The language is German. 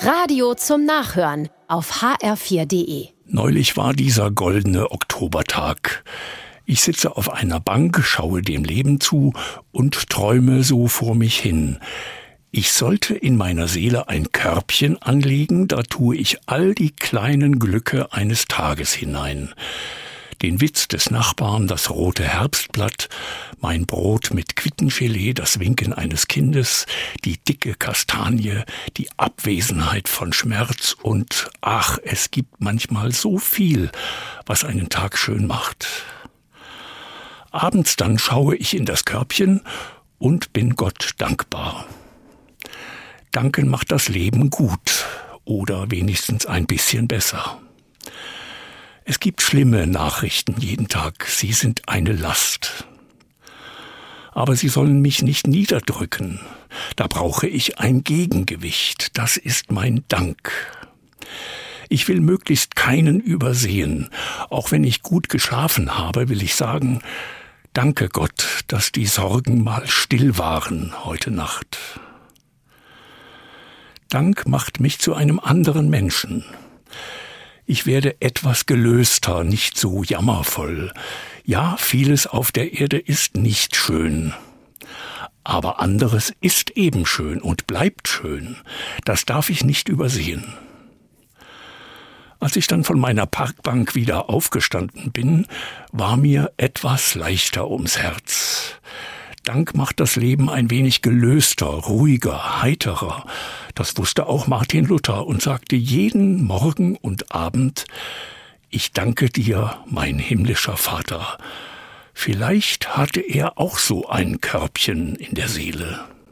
Radio zum Nachhören auf hr4.de. Neulich war dieser goldene Oktobertag. Ich sitze auf einer Bank, schaue dem Leben zu und träume so vor mich hin. Ich sollte in meiner Seele ein Körbchen anlegen, da tue ich all die kleinen Glücke eines Tages hinein den Witz des Nachbarn, das rote Herbstblatt, mein Brot mit Quittengelee, das Winken eines Kindes, die dicke Kastanie, die Abwesenheit von Schmerz und ach, es gibt manchmal so viel, was einen Tag schön macht. Abends dann schaue ich in das Körbchen und bin Gott dankbar. Danken macht das Leben gut oder wenigstens ein bisschen besser. Es gibt schlimme Nachrichten jeden Tag, sie sind eine Last. Aber sie sollen mich nicht niederdrücken. Da brauche ich ein Gegengewicht, das ist mein Dank. Ich will möglichst keinen übersehen. Auch wenn ich gut geschlafen habe, will ich sagen, danke Gott, dass die Sorgen mal still waren heute Nacht. Dank macht mich zu einem anderen Menschen. Ich werde etwas gelöster, nicht so jammervoll. Ja, vieles auf der Erde ist nicht schön. Aber anderes ist eben schön und bleibt schön. Das darf ich nicht übersehen. Als ich dann von meiner Parkbank wieder aufgestanden bin, war mir etwas leichter ums Herz. Dank macht das Leben ein wenig gelöster, ruhiger, heiterer. Das wusste auch Martin Luther und sagte jeden Morgen und Abend, ich danke dir, mein himmlischer Vater. Vielleicht hatte er auch so ein Körbchen in der Seele.